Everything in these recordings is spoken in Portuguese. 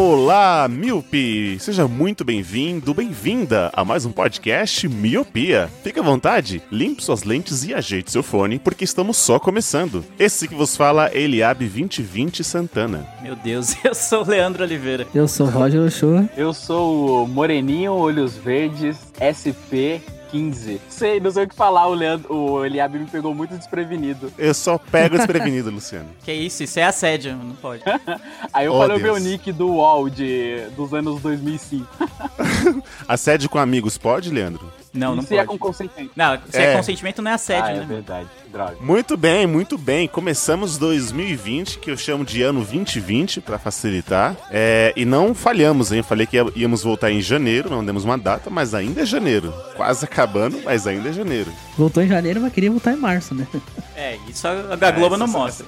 Olá, Miopi! Seja muito bem-vindo, bem-vinda a mais um podcast Miopia. Fique à vontade, limpe suas lentes e ajeite seu fone, porque estamos só começando. Esse que vos fala é Eliabe 2020 Santana. Meu Deus, eu sou o Leandro Oliveira. Eu sou Roger Ochoa. Eu sou o Moreninho, Olhos Verdes, SP 15. Sei, não sei o que falar, o, Leandro, o Eliabe me pegou muito desprevenido. Eu só pego desprevenido, Luciano. Que isso, isso é assédio, não pode. Aí eu Oh, falei o Deus. meu nick do UOL de, dos anos 2005. Assédio com amigos pode, Leandro? Não, não Isso é pode. com consentimento. Não, se é, É. consentimento não é assédio, ah, é né? verdade, droga. Muito bem, muito bem. Começamos 2020, que eu chamo de ano 2020 para facilitar. É, e não falhamos, hein? Falei que íamos voltar em janeiro, não demos uma data, mas ainda é janeiro. Quase acabando, mas ainda é janeiro. Voltou em janeiro, mas queria voltar em março, né? É, isso a a Globo essa- não essa- mostra.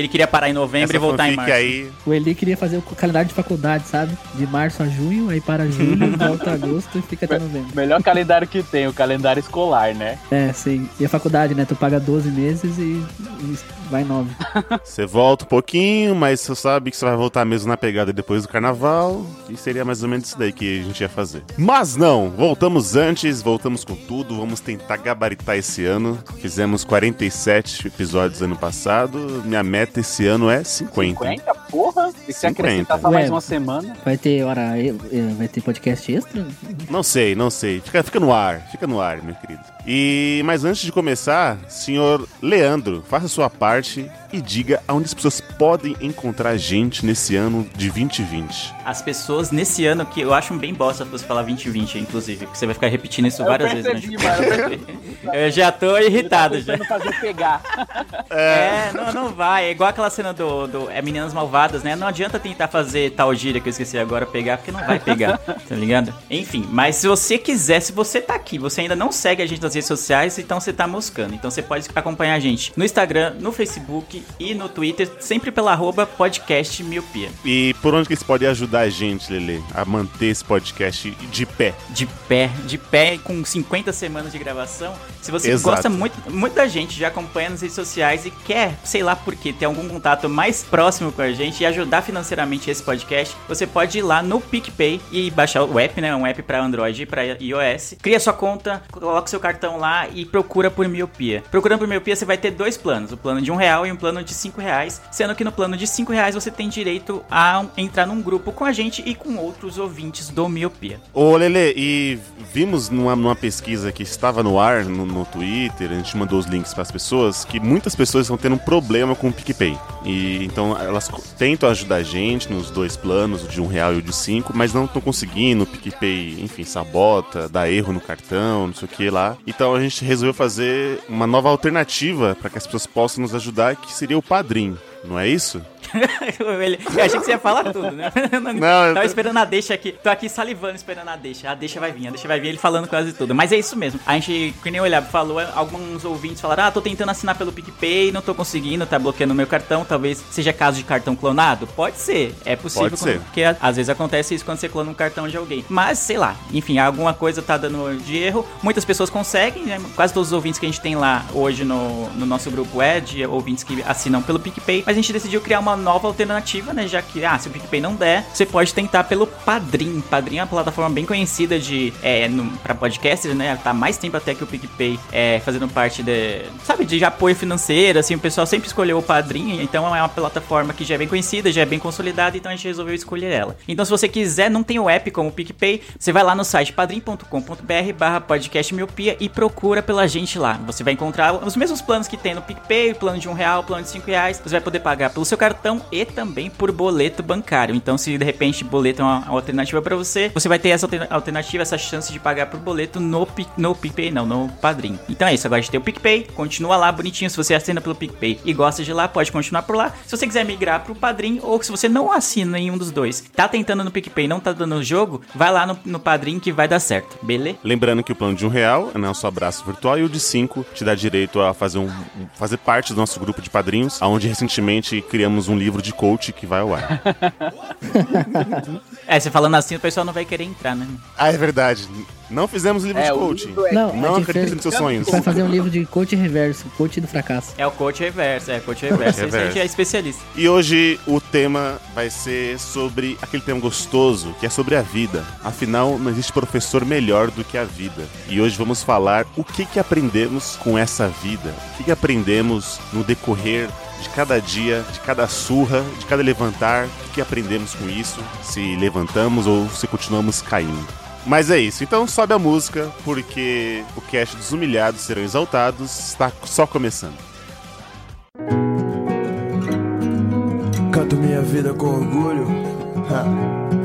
Que ele queria parar em novembro Essa e voltar em março. aí, O Eli queria fazer o calendário de faculdade, sabe? De março a junho, aí para julho, volta a agosto e fica até novembro. Melhor calendário que tem, o calendário escolar, né? É, sim. E a faculdade, né? Tu paga 12 meses e, e vai 9. Você volta um pouquinho, mas você sabe que você vai voltar mesmo na pegada depois do carnaval. E seria mais ou menos isso daí que a gente ia fazer. Mas não, voltamos antes, voltamos com tudo. Vamos tentar gabaritar esse ano. Fizemos 47 episódios ano passado. Minha meta esse ano é 50. 50? Porra! E se 50. acrescentar só mais Ué. uma semana? Vai ter hora. eh, Vai ter podcast extra? Não sei, não sei. Fica, fica no ar, fica no ar, meu querido. E mas antes de começar, senhor Leandro, faça sua parte e diga aonde as pessoas podem encontrar a gente nesse ano de 2020. As pessoas nesse ano, que eu acho bem bosta você falar 2020, inclusive, porque você vai ficar repetindo isso Eu várias percebi, vezes, né? mano, eu percebi. Eu já tô irritado já. Tentando fazer pegar. É, não, não vai. É igual aquela cena do, do é Meninas Malvadas, né? Não adianta tentar fazer tal gíria que eu esqueci agora pegar, porque não vai pegar, tá ligado? Enfim, mas se você quiser, se você tá aqui, você ainda não segue a gente nas redes sociais, então você tá moscando. Então você pode acompanhar a gente no Instagram, no Facebook e no Twitter, sempre pela arroba podcast miopia. E por onde que eles podem ajudar a gente, Lele, a manter esse podcast de pé? De pé, de pé, com 50 semanas de gravação. Se você Exato. gosta muito, muito da gente, já acompanha nas redes sociais e quer, sei lá por quê, ter algum contato mais próximo com a gente e ajudar financeiramente esse podcast, você pode ir lá no PicPay e baixar o app, né? Um app para Android e para iOS. Cria sua conta, coloca seu cartão lá e procura por miopia. Procurando por miopia, você vai ter dois planos: o plano de um real e um plano de cinco reais. Sendo que no plano de cinco reais você tem direito a entrar num grupo com a gente e com outros ouvintes do miopia. Ô, Lele, e vimos numa, numa pesquisa que estava no ar no, no Twitter, a gente mandou os links para as pessoas, que muitas pessoas estão tendo um problema com o PicPay. E então elas tentam ajudar a gente nos dois planos, o de um real e o de cinco, mas não estão conseguindo. O PicPay, enfim, sabota, dá erro no cartão, não sei o que lá. Então a gente resolveu fazer uma nova alternativa para que as pessoas possam nos ajudar, que seria o Padrim. Não é isso? Eu achei que você ia falar tudo, né? Não, eu Tava esperando a deixa aqui. Tô aqui salivando esperando a deixa. A deixa vai vir, a deixa vai vir. Ele falando quase tudo. Mas é isso mesmo. A gente, que nem o Eliab falou, alguns ouvintes falaram: Ah, tô tentando assinar pelo PicPay, não tô conseguindo, tá bloqueando o meu cartão. Talvez seja caso de cartão clonado? Pode ser. É possível. Pode ser. Porque às vezes acontece isso quando você clona um cartão de alguém. Mas, sei lá, enfim, alguma coisa tá dando de erro. Muitas pessoas conseguem, né? Quase todos os ouvintes que a gente tem lá hoje no, no nosso grupo é de ouvintes que assinam pelo PicPay. Mas a gente decidiu criar uma nova alternativa, né? Já que, ah, se o PicPay não der, você pode tentar pelo Padrim. Padrim é uma plataforma bem conhecida de é, pra podcasters, né? Tá há mais tempo até que o PicPay é fazendo parte de, sabe, de apoio financeiro, assim, o pessoal sempre escolheu o Padrim, então é uma plataforma que já é bem conhecida, já é bem consolidada, então a gente resolveu escolher ela. Então se você quiser, não tem o app como o PicPay, você vai lá no site padrim.com.br barra podcast miopia e procura pela gente lá. Você vai encontrar os mesmos planos que tem no PicPay, plano de um real, plano de cinco reais, você vai poder pagar pelo seu cartão cartão e também por boleto bancário. Então, se de repente boleto é uma alternativa para você, você vai ter essa alter- alternativa, essa chance de pagar por boleto no, no PicPay, não, no Padrim. Então é isso, agora a gente tem o PicPay, continua lá bonitinho. Se você assina pelo PicPay e gosta de lá, pode continuar por lá. Se você quiser migrar pro Padrim, ou se você não assina nenhum dos dois, tá tentando no PicPay não tá dando jogo, vai lá no, no Padrim que vai dar certo, beleza? Lembrando que o plano de um real é nosso abraço virtual e o de cinco te dá direito a fazer, um- fazer parte do nosso grupo de padrinhos, onde recentemente criamos um livro de coach que vai ao ar. É, você falando assim, o pessoal não vai querer entrar, né? ah, é verdade. Não fizemos livro É, de o coaching. livro é- Não, Não acredite nos seus sonhos. vai fazer um livro de coach reverso, coach do fracasso. É o coach reverso, é coach reverso. Esse a gente é especialista. E hoje o tema vai ser sobre aquele tema gostoso, que é sobre a vida. Afinal, não existe professor melhor do que a vida. E hoje vamos falar o que, que aprendemos com essa vida. O que, que aprendemos no decorrer de cada dia, de cada surra, de cada levantar. O que, aprendemos com isso? Se levantamos ou se continuamos caindo. Mas é isso, então sobe a música, porque o cast dos humilhados serão exaltados está só começando. Canto minha vida com orgulho. Ha.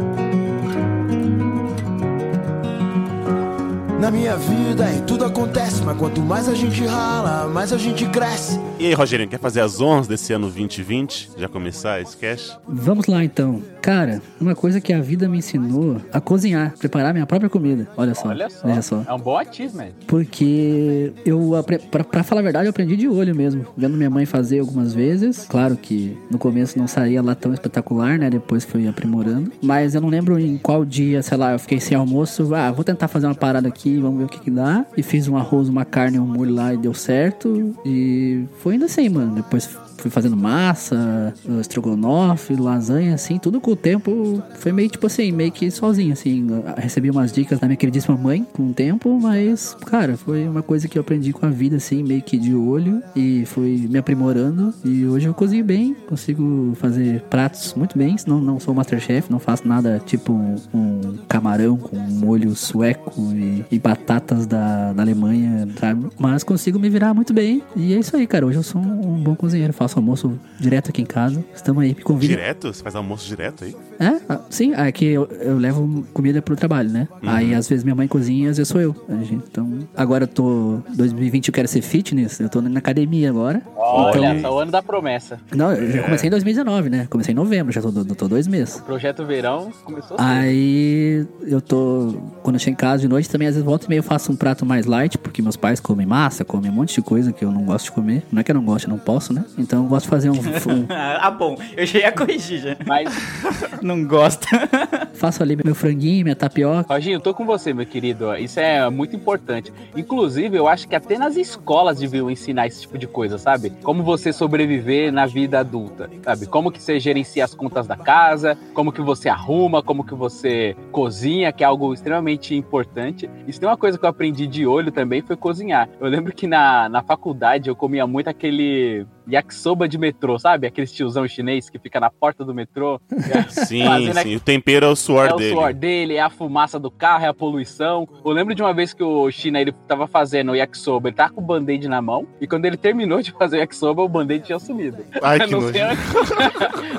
Na minha vida e tudo acontece, mas quanto mais a gente rala, mais a gente cresce. E aí, Rogerinho, quer fazer as honras desse ano 2020? Já começar esse cast? Vamos lá então. Cara, uma coisa que a vida me ensinou a cozinhar, preparar minha própria comida. Olha só. Olha só. Veja só. É um bom achievement. Porque eu, pra, pra falar a verdade, eu aprendi de olho mesmo. Vendo minha mãe fazer algumas vezes. Claro que no começo não saía lá tão espetacular, né? Depois fui aprimorando. Mas eu não lembro em qual dia, sei lá, eu fiquei sem almoço. Ah, vou tentar fazer uma parada aqui, vamos ver o que que dá. E fiz um arroz, uma carne, um molho lá e deu certo. E foi indo assim, mano. Depois fui fazendo massa, uh, estrogonofe, lasanha, assim, tudo com o tempo foi meio tipo assim, meio que sozinho, assim. Recebi umas dicas da minha queridíssima mãe com o tempo, mas, cara, foi uma coisa que eu aprendi com a vida, assim, meio que de olho e fui me aprimorando. E hoje eu cozinho bem, consigo fazer pratos muito bem, não, não sou Masterchef, não faço nada tipo um, um camarão com molho sueco e, e batatas da, da Alemanha, sabe? Mas consigo me virar muito bem. E é isso aí, cara. Hoje eu sou um, um bom cozinheiro, faço almoço direto aqui em casa. Estamos aí, me convida. Direto? Você faz almoço direto aí? É, ah, sim, é que eu, eu levo comida pro trabalho, né? Aí às vezes minha mãe cozinha, às vezes sou eu. Então, agora eu tô. 2020 eu quero ser fitness, eu tô na academia agora. Olha, Então- só o ano da promessa. Não, eu já comecei em 2019, né? Comecei em novembro, já tô, tô dois meses. Projeto Verão começou. Aí eu tô. Quando eu chego em casa de noite, também às vezes volta e meio eu faço um prato mais light, porque meus pais comem massa, comem um monte de coisa que eu não gosto de comer. Não é que eu não gosto, eu não posso, né? Então eu gosto de fazer um. um- ah, bom, eu já ia corrigir já. Mas, Não gosta. faço ali meu franguinho, minha tapioca. Roginho, tô com você, meu querido. Isso é muito importante. Inclusive, eu acho que até nas escolas deviam ensinar esse tipo de coisa, sabe? Como você sobreviver na vida adulta, sabe? Como que você gerencia as contas da casa, como que você arruma, como que você cozinha, que é algo extremamente importante. Se tem uma coisa que eu aprendi de olho também foi cozinhar. Eu lembro que na, na faculdade eu comia muito aquele yakisoba de metrô, sabe? Aquele tiozão chinês que fica na porta do metrô. Sim, Fazendo sim. O tempero é o suor é o dele. suor dele, é a fumaça do carro, é a poluição. Eu lembro de uma vez que o China ele tava fazendo o yakisoba, ele tava com o band-aid na mão, e quando ele terminou de fazer o yakisoba, o band-aid tinha sumido. Ai, que não, nojo. sei onde...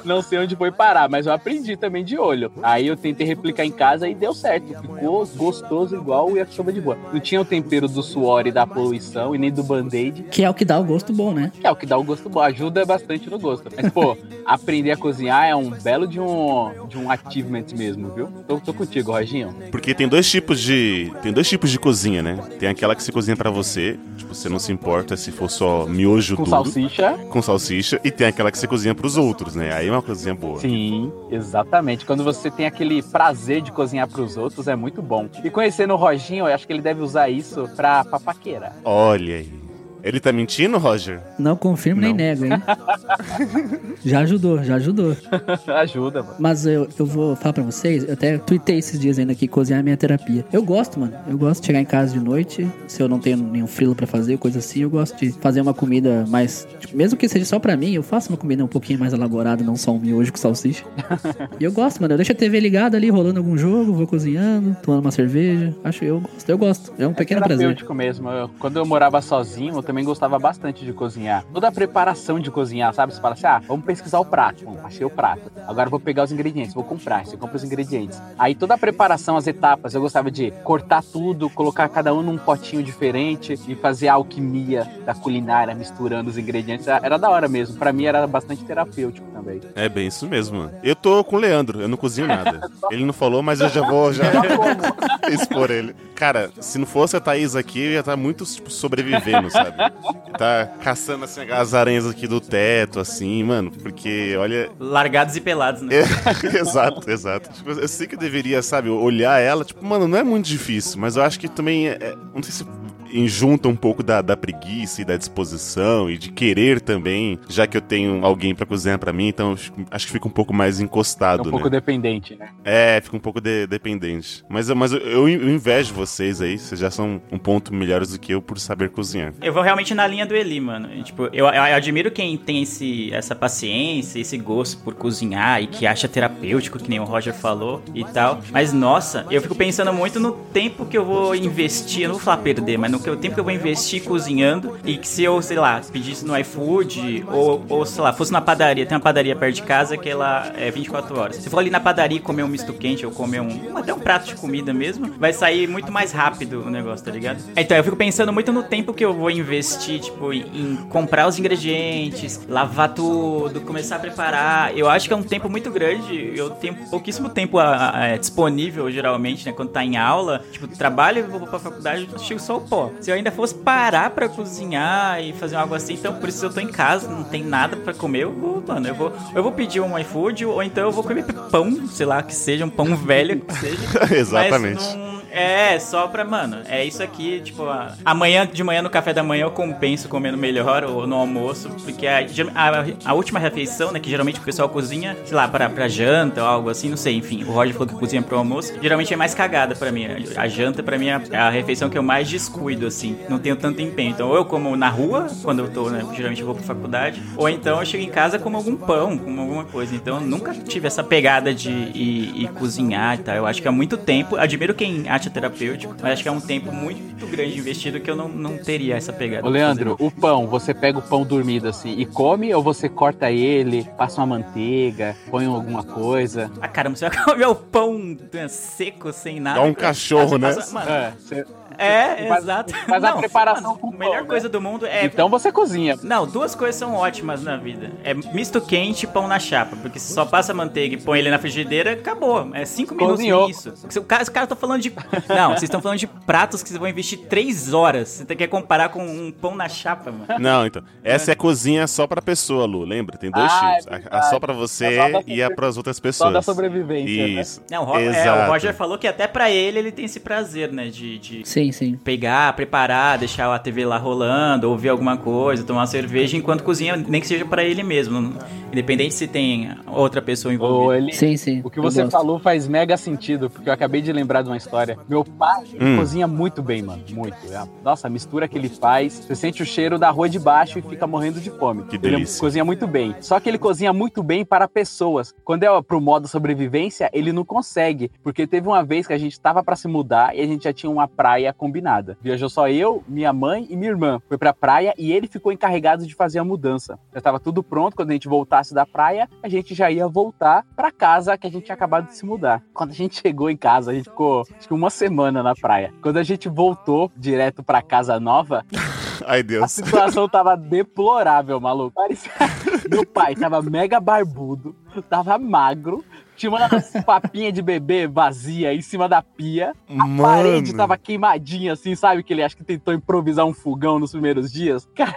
não sei onde foi parar, mas eu aprendi também de olho. Aí eu tentei replicar em casa e deu certo. Ficou gostoso igual o yakisoba de boa. Não tinha o tempero do suor e da poluição, e nem do band-aid, Que é o que dá o gosto bom, né? que é o que dá o gosto bom, ajuda bastante no gosto. Mas, pô, aprender a cozinhar é um belo de um, de um achievement mesmo, viu? Tô, tô contigo, Roginho. Porque tem dois tipos de. Tem dois tipos de cozinha, né? Tem aquela que você cozinha pra você, tipo, você não se importa se for só miojo Com duro, salsicha. com salsicha, e tem aquela que você cozinha pros outros, né? Aí é uma cozinha boa. Sim, exatamente. Quando você tem aquele prazer de cozinhar pros outros, é muito bom. E conhecendo o Roginho, eu acho que ele deve usar isso pra papaqueira. Olha aí. Ele tá mentindo, Roger? Não confirmo nem Não. nego, hein? já ajudou, já ajudou. Ajuda, mano. Mas eu, eu vou falar pra vocês, eu até tuitei esses dias ainda que cozinhar é minha terapia. Eu gosto, mano. Eu gosto de chegar em casa de noite, se eu não tenho nenhum frilo pra fazer, coisa assim, eu gosto de fazer uma comida mais. tipo, mesmo que seja só pra mim, eu faço uma comida um pouquinho mais elaborada, não só um miojo com salsicha. e eu gosto, mano. Eu deixo a TV ligada ali, rolando algum jogo, vou cozinhando, tomando uma cerveja. Acho eu gosto, eu gosto. É um pequeno prazer. mesmo. Eu- quando eu morava sozinho, eu também também gostava bastante de cozinhar. Toda a preparação de cozinhar, sabe? Você fala assim, ah, vamos pesquisar o prato. Bom, achei o prato. Agora vou pegar os ingredientes, vou comprar. Você compra os ingredientes. Aí toda a preparação, as etapas, eu gostava de cortar tudo, colocar cada um num potinho diferente e fazer a alquimia da culinária, misturando os ingredientes. Era da hora mesmo. Pra mim era bastante terapêutico também. É bem isso mesmo. Eu tô com o Leandro, eu não cozinho nada. Ele não falou, mas eu já vou já expor ele. Cara, se não fosse a Thaís aqui, eu ia estar muito tipo, sobrevivendo, sabe? Tá caçando assim as aranhas aqui do teto, assim, mano, porque olha. Largados e pelados, né? É, exato, exato. Tipo, eu sei que eu deveria, sabe, olhar ela, tipo, mano, não é muito difícil, mas eu acho que também é, é- não sei se junta um pouco da, da preguiça e da disposição e de querer também, já que eu tenho alguém pra cozinhar pra mim, então acho- acho que fica um pouco mais É encostado, um né? pouco dependente, né? É, fica um pouco de- dependente. Mas, eu- mas eu, eu invejo vocês aí, vocês já são um ponto melhores do que eu por saber cozinhar. Eu vou realmente na linha do Eli, mano. E, Tipo, eu, eu admiro quem tem esse, essa paciência, esse gosto por cozinhar e que acha terapêutico, que nem o Roger falou e tal. Mas, nossa, eu fico pensando muito no tempo que eu vou investir, eu não vou falar perder, mas no que- o tempo que eu vou investir cozinhando e que se eu, sei lá, pedisse no iFood ou, ou sei lá, fosse na padaria, tem uma padaria perto de casa que ela é 24 horas. Se for ali na padaria comer um misto quente ou comer um, até um prato de comida mesmo, vai sair muito mais rápido o negócio, tá ligado? Então eu fico pensando muito no tempo que eu vou investir, tipo, em, comprar os ingredientes, lavar tudo, começar a preparar. Eu acho que é um tempo muito grande. Eu tenho pouquíssimo tempo a- a- é, disponível, geralmente, né? Quando tá em aula, tipo, trabalho, vou pra faculdade, chego só o pó. Se eu ainda fosse parar pra cozinhar e fazer algo assim, então por isso eu tô em casa, não tem nada pra comer, eu vou, mano, eu vou, eu vou pedir um iFood ou então eu vou comer pão, sei lá, que seja um pão velho, que seja. Exatamente. Mas não- é, só pra, mano, é isso aqui, tipo, a- amanhã de manhã no café da manhã eu compenso comendo melhor ou no almoço, porque a, a, a última refeição, né, que geralmente o pessoal cozinha, sei lá, pra, pra janta ou algo assim, não sei, enfim, o Roger falou que cozinha pro almoço, geralmente é mais cagada pra mim, a, janta pra mim é a, é a refeição que eu mais descuido, assim, não tenho tanto empenho, então ou eu como na rua, quando eu tô, né, geralmente eu vou pra faculdade, ou então eu chego em casa como algum pão, como alguma coisa, então nunca tive essa pegada de ir, ir cozinhar e tal, eu acho que há muito tempo, admiro quem acha terapêutico, mas acho que é um tempo muito grande investido que eu não, não teria essa pegada. Ô, Leandro, o pão, você pega o pão dormido assim e come ou você corta ele, passa uma manteiga, põe alguma coisa? Ah, caramba, você vai comer o pão né, seco, sem nada. Dá um cachorro, né? Passa- Mano, É, você- é, Faz- exato. faz a preparação mano, com A melhor pão, coisa né? do mundo é Então você cozinha. Não, duas coisas são ótimas na vida. É misto quente e pão na chapa. Porque se só passa manteiga e põe ele na frigideira, acabou. É cinco minutos Cozinhou. nisso. Porque o cara, os caras estão falando de. Não, vocês estão falando de pratos que vocês vão investir três horas. Você quer comparar com um pão na chapa, mano. Não, então. Essa é a cozinha só pra pessoa, Lu. Lembra? Tem dois Ah, é tipos. A- a, verdade. só pra você É só e a pras outras Só pessoas. da sobrevivência, né? Isso. Não, o Ro- é, o Roger falou que até pra ele ele tem esse prazer, né? De, de Sim, sim. pegar, preparar, deixar a TV lá rolando, ouvir alguma coisa, tomar uma cerveja enquanto cozinha, nem que seja pra ele mesmo. Independente se tem outra pessoa Ou envolvida. ele, Sim, sim. O que você gosto. falou faz mega sentido, porque eu acabei de lembrar de uma história. Meu pai Hum. cozinha muito bem, mano. Muito. É- Nossa, a mistura que ele faz, você sente o cheiro da rua de baixo e fica morrendo de fome. Que ele delícia. cozinha muito bem. Só que ele cozinha muito bem para pessoas. Quando é pro modo sobrevivência, ele não consegue. Porque teve uma vez que a gente tava pra se mudar e a gente já tinha uma praia combinada. Viajou só eu, minha mãe e minha irmã. Foi pra praia e ele ficou encarregado de fazer a mudança. Já tava tudo pronto. Quando a gente voltasse da praia, a gente já ia voltar pra casa que a gente tinha acabado de se mudar. Quando a gente chegou em casa, a gente ficou acho que uma semana na praia. Quando a gente voltou direto pra casa nova, Ai, a Deus. situação tava deplorável, maluco. Parecia... Meu pai tava mega barbudo, tava magro, tinha uma papinha de bebê vazia em cima da pia. A parede Mano. tava queimadinha, assim, sabe? Que ele acha que tentou improvisar um fogão nos primeiros dias. Cara,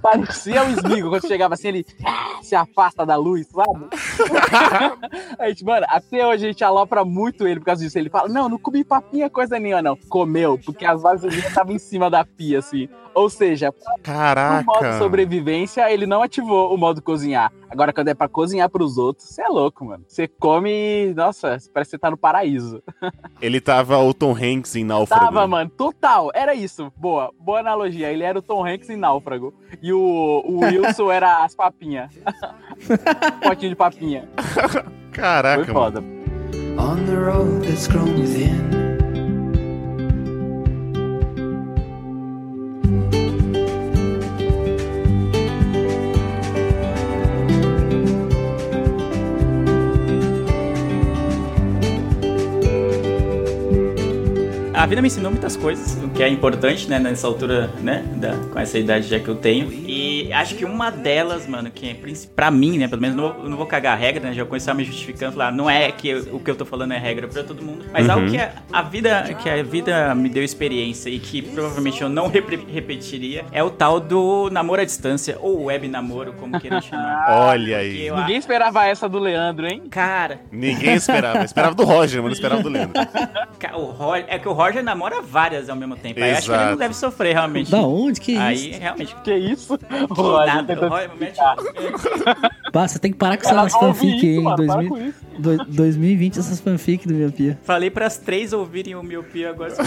parecia um esmigo. Quando chegava assim, ele ah, se afasta da luz, sabe? a gente, mano, até hoje a gente alopra muito ele por causa disso. Ele fala: Não, não comi papinha coisa nenhuma, não. Comeu, porque as vasilhinhas estavam em cima da pia, assim. Ou seja, no modo Caraca. sobrevivência, ele não ativou o modo cozinhar. Agora, quando é pra cozinhar pros outros, você é louco, mano. Você come e, nossa, parece que você tá no paraíso. Ele tava o Tom Hanks em Náufrago. Tava, mano, total. Era isso. Boa, boa analogia. Ele era o Tom Hanks em Náufrago. E o, o Wilson era as papinhas. Potinho de papinha. Caraca, Foi mano. foda. On the road that's grown within. Vida me ensinou muitas coisas, o que é importante, né, nessa altura, né, da, com essa idade já que eu tenho. E acho que uma delas, mano, que é pra mim, né, pelo menos, não vou, não vou cagar a regra, né, já começar me justificando, falar, não é que eu- o que eu tô falando é regra pra todo mundo, mas algo que a, a vida, que a vida me deu experiência e que provavelmente eu não repre- repetiria, é o tal do namoro à distância, ou web namoro, como queiram chamar. Olha aí. eu- Ninguém esperava essa do Leandro, hein? Cara, Ninguém esperava. Esperava do Roger, mas não esperava do Leandro. o Roger, é que o Roger namora várias ao mesmo tempo, aí acho que ele não deve sofrer realmente. Da onde? Que Aí, isso? realmente, Que isso? que Nada. Pá, você tem que parar com essas ouvir fanfic, hein? mano, para 2000 com isso. do- 2020, essas fanfic do Miopia. Falei pras três ouvirem o Miopia agora.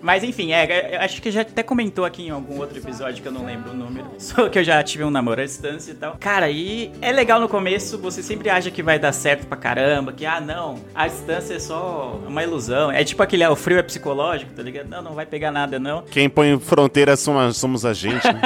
Mas enfim, é, eu acho que já até comentou aqui em algum outro episódio que eu não lembro o número. Só que eu já tive um namoro à distância e tal. Cara, e é legal no começo, você sempre acha que vai dar certo pra caramba, que ah, não, a distância é só uma ilusão. É tipo aquele, ah, o frio é psicológico, tá ligado? Não, não vai pegar nada, não. Quem põe fronteiras somos, somos a gente, né?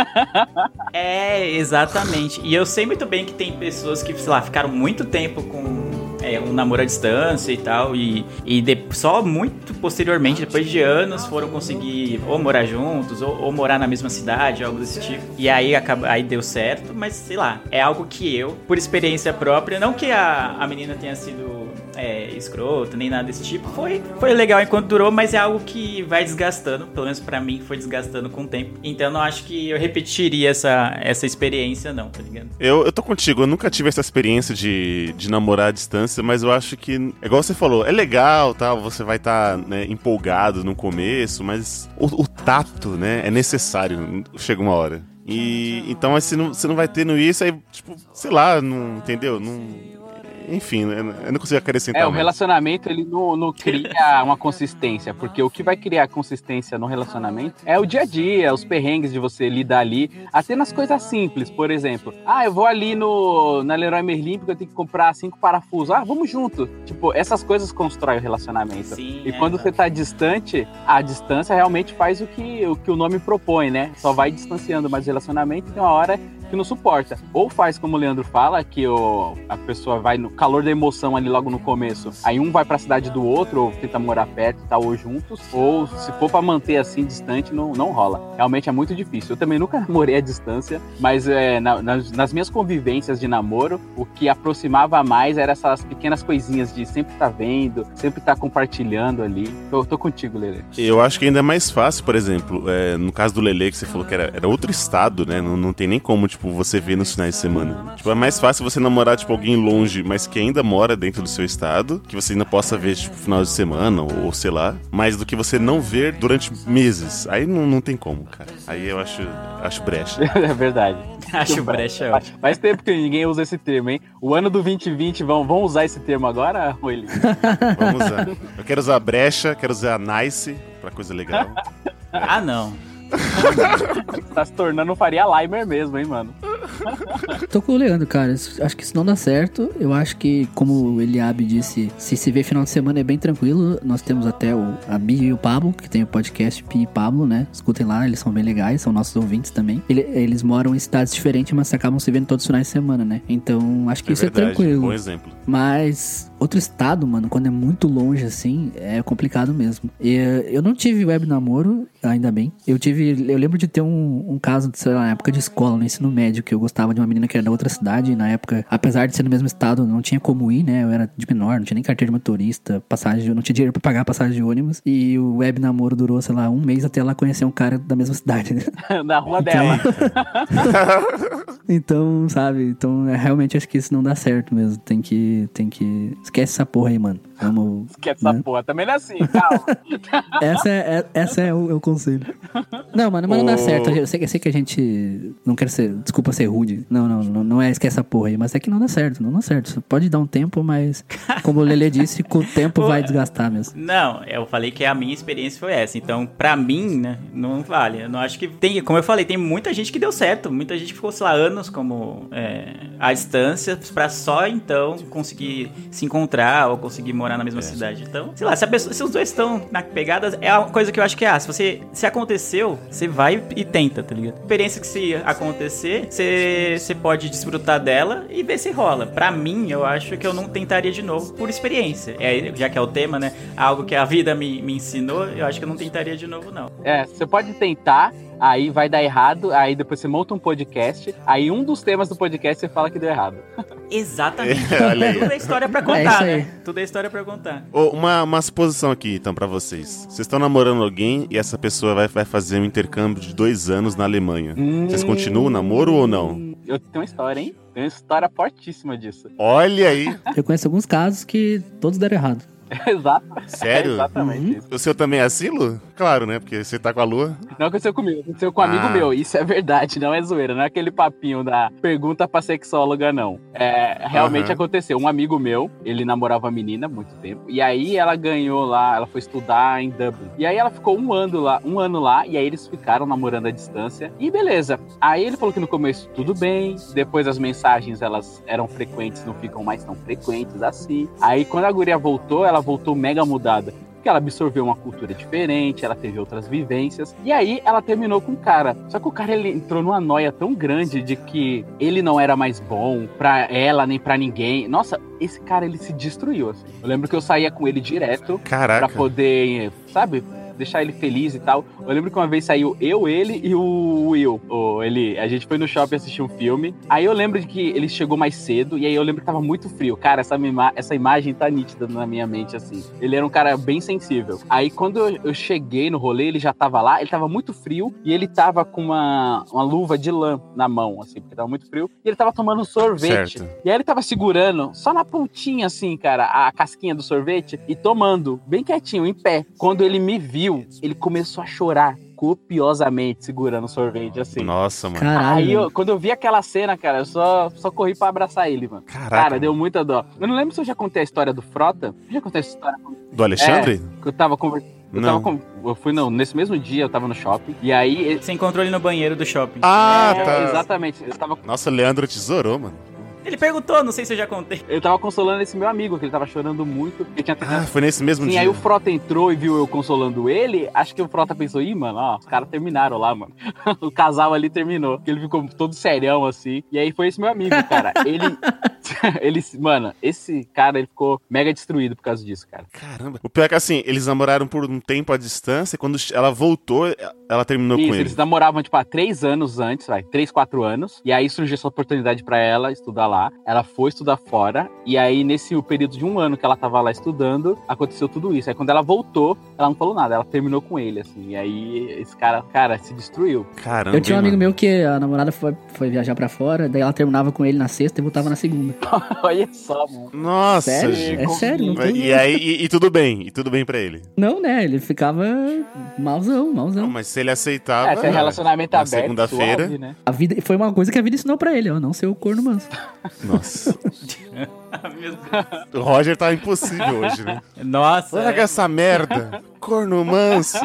É, exatamente. E eu sei muito bem que tem pessoas que, sei lá, ficaram muito tempo com é, um namoro à distância e tal, e, e de- só muito posteriormente, depois de anos, foram conseguir ou morar juntos, ou, ou morar na mesma cidade, algo desse tipo. E aí, acaba, aí deu certo, mas sei lá, é algo que eu, por experiência própria, não que a, a menina tenha sido é, escrota, nem nada desse tipo. Foi, foi legal enquanto durou, mas é algo que vai desgastando. Pelo menos pra mim foi desgastando com o tempo. Então não acho que eu repetiria essa, essa experiência, não, tá ligado? Eu, eu tô contigo, eu nunca tive essa experiência de, de namorar à distância, mas eu acho que, é igual você falou, é legal, tal, você vai estar empolgado no começo, mas o, o tato, né, é necessário, chega uma hora. E então você não, você não vai tendo isso, aí, tipo, sei lá, não, entendeu? Não, enfim, eu eu não consigo acrescentar É, o mais. relacionamento ele não, não cria uma consistência, porque o que vai criar consistência no relacionamento é o dia a dia, os perrengues de você lidar ali, até nas coisas simples, por exemplo. Ah, eu vou ali no na Leroy Merlin porque eu tenho que comprar cinco parafusos. Ah, vamos junto. Tipo, essas coisas constroem o relacionamento. Sim, E é, quando você tá distante, a distância realmente faz o que, o que o nome propõe, né? Só vai distanciando, mas o relacionamento tem uma hora que não suporta. Ou faz como o Leandro fala, que o, a pessoa vai no calor da emoção ali logo no começo, aí um vai pra cidade do outro, ou tenta morar perto e tal, ou juntos, ou se for pra manter assim distante, não, não rola. Realmente é muito difícil. Eu também nunca namorei à distância, mas é, na- nas, nas minhas convivências de namoro, o que aproximava mais era essas pequenas coisinhas de sempre estar vendo, sempre estar compartilhando ali. Eu tô contigo, Lele. Eu acho que ainda é mais fácil, por exemplo, é, no caso do Lele, que você falou que era, era outro estado, né? Não, não tem nem como, tipo, você ver nos finais de semana. Tipo, é mais fácil você namorar, tipo, alguém longe, mas que ainda mora dentro do seu estado, que você ainda possa ver, tipo, final de semana, ou, ou sei lá, mais do que você não ver durante meses. Aí não, não tem como, cara. Aí eu acho, acho brecha. É verdade. Acho brecha é ótimo. Faz tempo que ninguém usa esse termo, hein? O ano do 2020, vão, vão usar esse termo agora, ele? Vamos usar. Eu quero usar brecha, quero usar nice, pra coisa legal. Ah, não. tá se tornando um Faria Limer mesmo, hein, mano? Tô com o Leandro, cara. Acho que isso não dá certo. Eu acho que, como o Eliabe disse, se se vê final de semana é bem tranquilo. Nós temos até o, a Bia e o Pablo, que tem o podcast Bia e Pablo, né? Escutem lá, eles são bem legais, são nossos ouvintes também. Ele- eles moram em cidades diferentes, mas acabam se vendo todos os finais de semana, né? Então, acho que É isso é verdade, tranquilo. bom exemplo. Mas outro estado, mano, quando é muito longe assim, é complicado mesmo. E, eh, eu não tive web namoro, ainda bem. Eu tive. Eu lembro de ter um, um caso, sei lá, na época de escola, no ensino médio, que eu gostava de uma menina que era da outra cidade. E na época, apesar de ser no mesmo estado, não tinha como ir, né? Eu era de menor, não tinha nem carteira de motorista, passagem, não tinha dinheiro pra pagar passagem de ônibus. E o web namoro durou, sei lá, um mês até ela conhecer um cara da mesma cidade, né? Na rua dela. Então, sabe? Então, é, realmente acho que isso não dá certo mesmo. Tem que. Tem que. Esquece essa porra aí, mano. Vamos. Que essa né? porra também não é assim, calma. Essa é, é- essa é o, é o conselho. Não, mano, mas não dá certo. Eu sei, eu sei que a gente. Não quero ser. Desculpa ser rude. Não, não, não, não é esquece essa porra aí. Mas é que não dá certo. Não dá certo. Você pode dar um tempo, mas. Como o Lele disse, com o tempo vai desgastar mesmo. Não, eu falei que a minha experiência foi essa. Então, pra mim, né, não vale. Eu não acho que tem. Como eu falei, tem muita gente que deu certo. Muita gente ficou, sei lá, anos como é, à distância, pra só então conseguir se encontrar ou conseguir morar na mesma cidade. Então, sei lá, se, a pessoa- se os dois estão na pegada, é uma coisa que eu acho que é, ah, se você se aconteceu, você vai e tenta, tá ligado? Experiência que se acontecer, você, você pode desfrutar dela e ver se rola. Pra mim, eu acho que eu não tentaria de novo por experiência. É, já que é o tema, né? Algo que a vida me, me ensinou, eu acho que eu não tentaria de novo, não. É, você pode tentar, aí vai dar errado, aí depois você monta um podcast, aí um dos temas do podcast você fala que deu errado. Exatamente. É, olha aí. Tudo é história pra É contar, aí. né? Tudo é história pra contar. Ô, uma, uma suposição aqui, então, pra vocês. Vocês estão namorando alguém e essa pessoa vai, vai fazer um intercâmbio de dois anos na Alemanha. Vocês continuam o namoro ou não? Eu tenho uma história, hein? Tem uma história fortíssima disso. Olha aí. Eu conheço alguns casos que todos deram errado. Exato. Sério? É exatamente isso. O seu também é assim, Lu? Claro, né? Porque você tá com a lua. Não aconteceu comigo, aconteceu com um amigo Ah. meu. Isso é verdade, não é zoeira. Não é aquele papinho da pergunta pra sexóloga, não. É, realmente Aham. aconteceu. Um amigo meu, ele namorava uma menina há muito tempo. E aí ela ganhou lá, ela foi estudar em Dublin. E aí ela ficou um ano lá, um ano lá, e aí eles ficaram namorando à distância. E beleza. Aí ele falou que no começo tudo bem. Depois as mensagens elas eram frequentes, não ficam mais tão frequentes assim. Aí quando a guria voltou, ela voltou mega mudada. Porque ela absorveu uma cultura diferente, ela teve outras vivências. E aí ela terminou com o cara. Só que o cara ele entrou numa noia tão grande de que ele não era mais bom pra ela nem pra ninguém. Nossa, esse cara ele se destruiu assim. Eu lembro que eu saía com ele direto pra Caraca. poder, sabe? Deixar ele feliz e tal. Eu lembro que uma vez saiu eu, ele e o Will. O, ele, a gente foi no shopping assistir um filme. Aí eu lembro de que ele chegou mais cedo. E aí eu lembro que tava muito frio. Cara, essa, mima- essa imagem tá nítida na minha mente, assim. Ele era um cara bem sensível. Aí quando eu, cheguei no rolê, ele já tava lá. Ele tava muito frio. E ele tava com uma, uma luva de lã na mão, assim, porque tava muito frio. E ele tava tomando um sorvete. Certo. E aí ele tava segurando só na pontinha, assim, cara, a casquinha do sorvete e tomando, bem quietinho, em pé. Quando ele me viu, ele começou a chorar copiosamente segurando o sorvete, assim. Nossa, mano. Caralho. Aí, eu- quando eu vi aquela cena, cara, eu só, só corri pra abraçar ele, mano. Caraca. Cara, deu muita dó. Eu não lembro se eu já contei a história do Frota. Eu já contei essa história. Do Alexandre? Que eu tava conversando. Eu, Não. tava com- eu fui, não, nesse mesmo dia eu tava no shopping. E aí. ele- Você encontrou ele no banheiro do shopping. Ah, É, tá. Exatamente. Eu tava, Nossa, o Leandro tesourou, mano. Ele perguntou, não sei se eu já contei. eu tava consolando esse meu amigo, que ele tava chorando muito. Ele tinha Ah, foi nesse mesmo Sim, dia. aí o Frota entrou e viu eu consolando ele. Acho que o Frota pensou, ih, mano, ó, os caras terminaram lá, mano. o casal ali terminou. Ele ficou todo serião, assim. E aí foi esse meu amigo, cara. Ele. ele. Mano, esse cara, ele ficou mega destruído por causa disso, cara. Caramba. O pior é que assim, eles namoraram por um tempo à distância. e Quando ela voltou, ela terminou Isso, com ele. eles namoravam, tipo, há três anos antes, vai, três, quatro anos. E aí surgiu essa oportunidade pra ela estudar lá. Ela foi estudar fora. E aí, nesse período de um ano que ela tava lá estudando, aconteceu tudo isso. Aí quando ela voltou, ela não falou nada, ela terminou com ele, assim. E aí, esse cara, cara, se destruiu. Caramba. Eu tinha um amigo mano? meu que a namorada foi, foi viajar pra fora, daí ela terminava com ele na sexta e voltava na segunda. Olha só, mano. Nossa, Sério? Gico. É sério, não E aí, e, e tudo bem, e tudo bem pra ele. Não, né? Ele ficava malzão, malzão. Não, mas se ele aceitava. É, tem relacionamento na aberto, segunda-feira. suave, né? A vida, foi uma coisa que a vida ensinou pra ele, ó, não ser o corno manso. Nossa. O Roger tá impossível hoje, né? Nossa. Larga é. essa merda. Corno manso.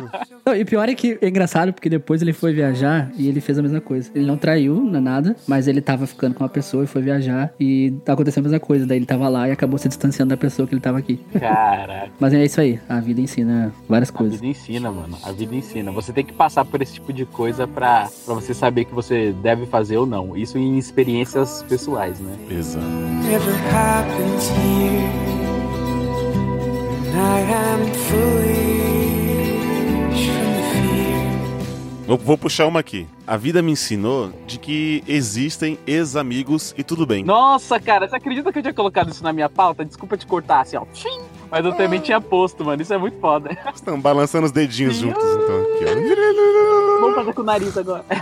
Não, e pior é que é engraçado porque depois ele foi viajar e ele fez a mesma coisa. Ele não traiu, não é nada, mas ele tava ficando com uma pessoa e foi viajar e aconteceu a mesma coisa. Daí ele tava lá e acabou se distanciando da pessoa que ele tava aqui. Caraca. Mas é isso aí, a vida ensina várias A coisas. vida ensina, mano. A vida ensina. Você tem que passar por esse tipo de coisa pra, pra você saber que você deve fazer ou não. Isso em experiências pessoais, né? Exato. Happens here. And I am foolish from the fear. Vou, vou puxar uma aqui. A vida me ensinou de que existem ex-amigos e tudo bem. Nossa, cara, você acredita que eu tinha colocado isso na minha pauta? Desculpa te cortar assim, ó. Tchim! Mas eu também tinha posto, mano. Isso é muito foda. Estão balançando os dedinhos juntos, então. Aqui, ó. Vamos fazer com o nariz agora.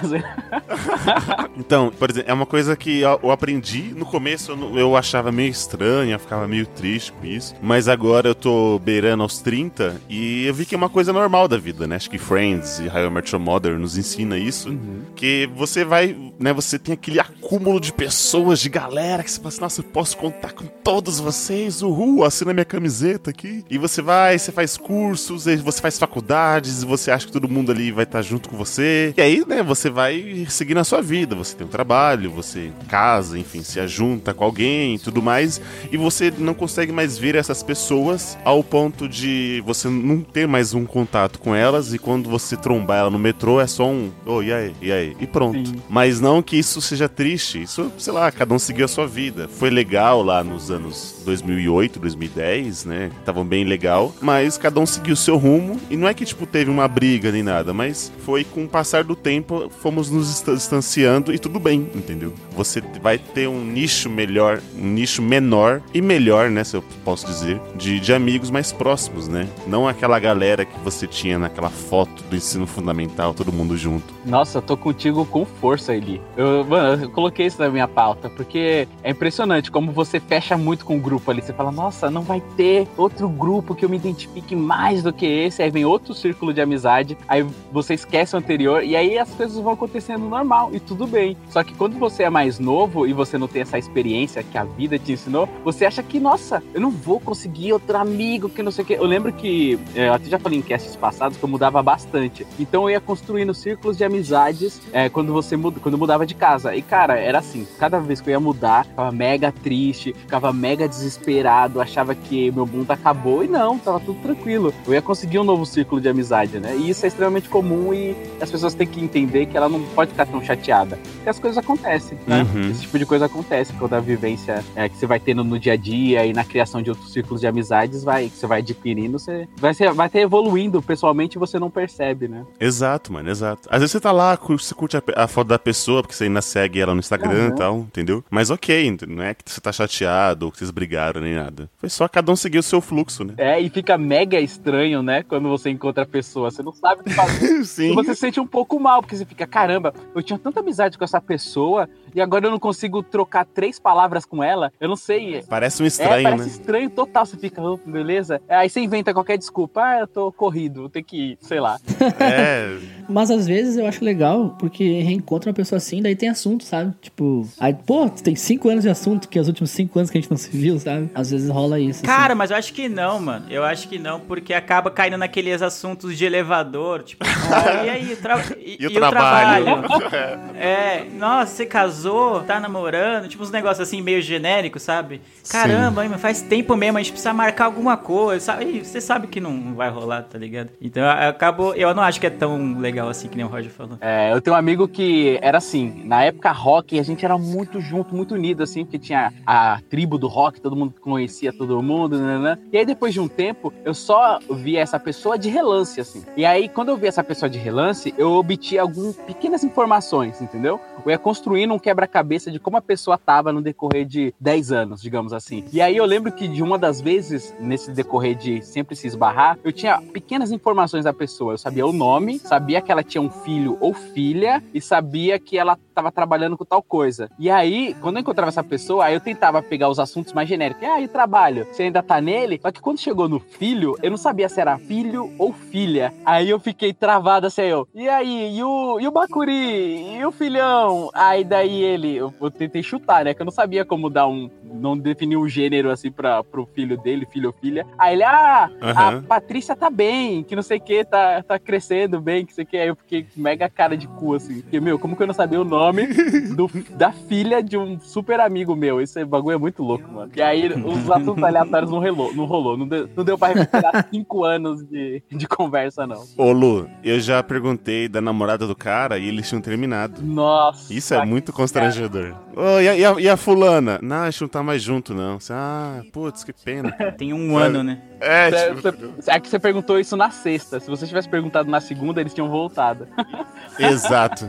Então, por exemplo, é uma coisa que eu aprendi. No começo eu, achava meio estranha, ficava meio triste com isso. Mas agora eu tô beirando aos 30 e eu vi que é uma coisa normal da vida, né? Acho que Friends e How I Met Your Mother nos ensina isso. Que você vai, né? Você tem aquele acúmulo de pessoas, de galera, que você fala assim, nossa, eu posso contar com todos vocês, uhul, assina minha camiseta aqui. E você vai, você faz cursos, e você faz faculdades, e você acha que todo mundo ali vai vai estar junto com você. E aí, né, você vai seguir na sua vida. Você tem um trabalho, você casa, enfim, se ajunta com alguém e tudo mais. E você não consegue mais ver essas pessoas ao ponto de você não ter mais um contato com elas. E quando você trombar ela no metrô, é só um. Oh, e aí? E aí? E pronto. Sim. Mas não que isso seja triste. Isso, sei lá, cada um seguiu a sua vida. Foi legal lá nos anos 2008, 2010, né? Estavam bem legal. Mas cada um seguiu o seu rumo. E não é que, tipo, teve uma briga nem nada. Mas foi com o passar do tempo, fomos nos distan- distanciando e tudo bem, entendeu? Você vai ter um nicho melhor, um nicho menor e melhor, né? Se eu posso dizer, de, de amigos mais próximos, né? Não aquela galera que você tinha naquela foto do ensino fundamental, todo mundo junto. Nossa, eu tô contigo com força, Eli. Eu, mano, eu coloquei isso na minha pauta, porque é impressionante como você fecha muito com o grupo ali. Você fala, nossa, não vai ter outro grupo que eu me identifique mais do que esse. Aí vem outro círculo de amizade, aí você esquece o anterior, e aí as coisas vão acontecendo normal, e tudo bem. Só que quando você é mais novo e você não tem essa experiência que a vida te ensinou, você acha que, nossa, eu não vou conseguir outro amigo, que não sei o quê. Eu lembro que, é, eu até já falei em castes passados que eu mudava bastante. Então eu ia construindo círculos de amizades é, quando você muda, quando mudava de casa. E cara, era assim, cada vez que eu ia mudar, ficava mega triste, ficava mega desesperado, achava que meu mundo acabou e não, tava tudo tranquilo. Eu ia conseguir um novo círculo de amizade, né? E isso é extremamente comum e as pessoas têm que entender que ela não pode ficar tão chateada. Porque as coisas acontecem, né? Uhum. Esse tipo de coisa acontece quando a vivência é, que você vai tendo no dia a dia e na criação de outros círculos de amizades vai, que você vai adquirindo, você vai, ser, vai ter evoluindo pessoalmente e você não percebe, né? Exato, mano, exato. Às vezes você tá lá, você curte a, a foto da pessoa, porque você ainda segue ela no Instagram Uhum. e tal, entendeu? Mas ok, não é que você tá chateado ou que vocês brigaram nem nada. Foi só cada um seguir o seu fluxo, né? É, e fica mega estranho, né? Quando você encontra a pessoa, você não sabe o que fazer. Sim. E você se sente um pouco mal, porque você fica, caramba, eu tinha tanta amizade com essa pessoa e agora eu não consigo trocar três palavras com ela. Eu não sei. Parece um é, estranho, parece né? estranho total. Você fica, "Oh, beleza? Aí você inventa qualquer desculpa. Ah, eu tô corrido, tem que ir, sei lá. É, Mas às vezes eu acho legal, porque reencontra uma pessoa assim, daí tem assunto, sabe? Tipo, aí, pô, tem cinco anos de assunto, que é os últimos cinco anos que a gente não se viu, sabe? Às vezes rola isso. assim. Cara, mas eu acho que não, mano. Eu acho que não, porque acaba caindo naqueles assuntos de elevador, tipo, "Oh, e aí, tra- e, e o e trabalho? É, nossa, você casou, tá namorando, tipo uns negócios assim meio genéricos, sabe? Caramba, hein, faz tempo mesmo, a gente precisa marcar alguma coisa, sabe? E você sabe que não vai rolar, tá ligado? Então eu acabo, eu não acho que é tão legal assim que nem o Roger falou. É, eu tenho um amigo que era assim, na época rock, a gente era muito junto, muito unido, assim, porque tinha a tribo do rock, todo mundo conhecia todo mundo, né, né? E aí, depois de um tempo, eu só via essa pessoa de relance, assim. E aí, quando eu via essa pessoa de relance, eu obtia algumas pequenas informações, entendeu? Eu ia construindo um quebra-cabeça de como a pessoa tava no decorrer de 10 anos, digamos assim. E aí, eu lembro que de uma das vezes, nesse decorrer de sempre se esbarrar, eu tinha pequenas informações da pessoa. Eu sabia o nome, sabia que ela tinha um filho ou filha e sabia que ela estava trabalhando com tal coisa. E aí, quando eu encontrava essa pessoa, aí eu tentava pegar os assuntos mais genéricos. Ah, e trabalho? Você ainda tá nele? Só que quando chegou no filho, eu não sabia se era filho ou filha. Aí eu fiquei travado assim, eu. E aí, e o, e o Bacuri? E o filhão? Aí daí ele, eu, eu tentei chutar, né? Que eu não sabia como dar um. Não definir um gênero assim pra, pro filho dele, filho ou filha. Aí ele, ah, a Aham. Patrícia tá bem, que não sei o que, tá, tá crescendo bem, que sei o que. Aí eu fiquei com mega cara de cu, assim. Porque, meu, como que eu não sabia o nome do, da filha de um super amigo meu? Esse bagulho é muito louco, mano. E aí os assuntos aleatórios não rolou, não rolou. Não deu, não deu pra recuperar cinco anos de, de conversa, não. Ô Lu, eu já perguntei da namorada do cara e eles tinham terminado. Nossa. Isso é muito constrangedor. Ô, e, a, e a- e a fulana? Não, a gente não tá mais junto, não. Ah, putz, que pena. Tem um ano, né? É, Cê- tipo, cê- É que você perguntou isso na sexta. Se você tivesse perguntado na segunda, eles tinham voltado. exato.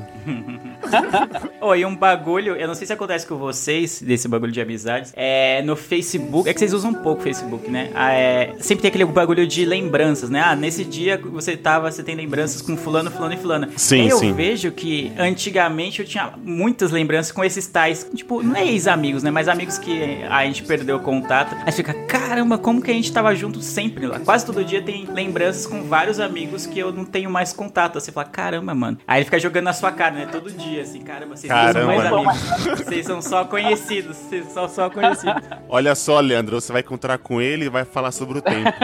Oi, e um bagulho, eu não sei se acontece com vocês, desse bagulho de amizades, é no Facebook, é que vocês usam um pouco o Facebook, né? Ah, é, sempre tem aquele bagulho de lembranças, né? Ah, nesse dia você tava, você tem lembranças com fulano, fulano e fulana. Sim, eu sim. vejo que antigamente eu tinha muitas lembranças com esses tais, tipo, não é ex-amigos, né? Mas amigos que a gente perdeu o contato. Aí fica, caramba, como que a gente tava junto sempre lá? Quase todo dia tem lembranças com vários amigos que eu não tenho mais contato. Aí Você fala, caramba, mano. Aí ele fica jogando na sua cara, né? Todo dia, assim, caramba, vocês não são mais Caramba. amigos. Vocês são só conhecidos. Vocês são só conhecidos. Olha só, Leandro, você vai encontrar com ele e vai falar sobre o tempo.